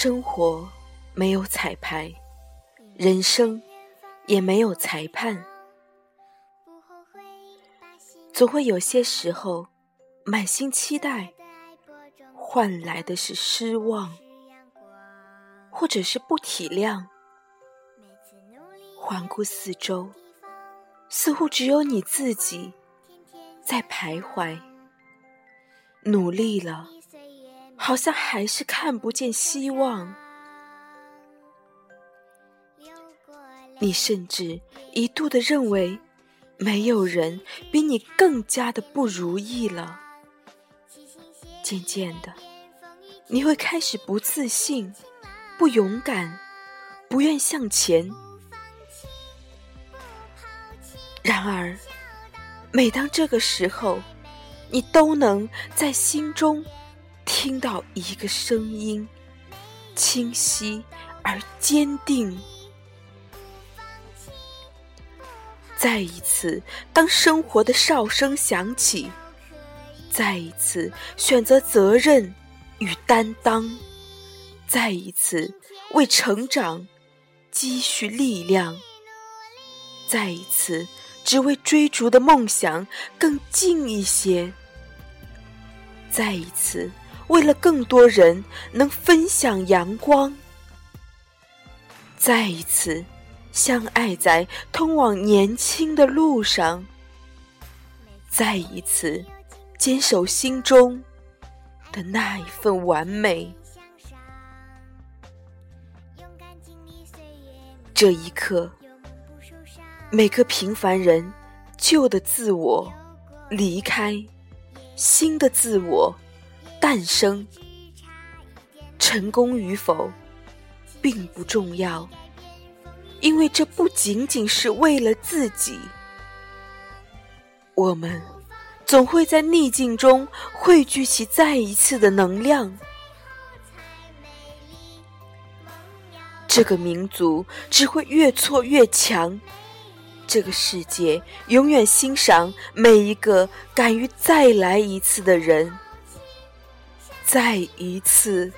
生活没有彩排，人生也没有裁判。总会有些时候，满心期待，换来的是失望，或者是不体谅。环顾四周，似乎只有你自己在徘徊。努力了，好像还是看不见希望。你甚至一度的认为，没有人比你更加的不如意了。渐渐的，你会开始不自信、不勇敢、不愿向前。然而，每当这个时候，你都能在心中听到一个声音，清晰而坚定。再一次，当生活的哨声响起，再一次选择责任与担当，再一次为成长积蓄力量，再一次。只为追逐的梦想更近一些，再一次为了更多人能分享阳光，再一次相爱在通往年轻的路上，再一次坚守心中的那一份完美。这一刻。每个平凡人，旧的自我离开，新的自我诞生。成功与否并不重要，因为这不仅仅是为了自己。我们总会在逆境中汇聚起再一次的能量。这个民族只会越挫越强。这个世界永远欣赏每一个敢于再来一次的人，再一次。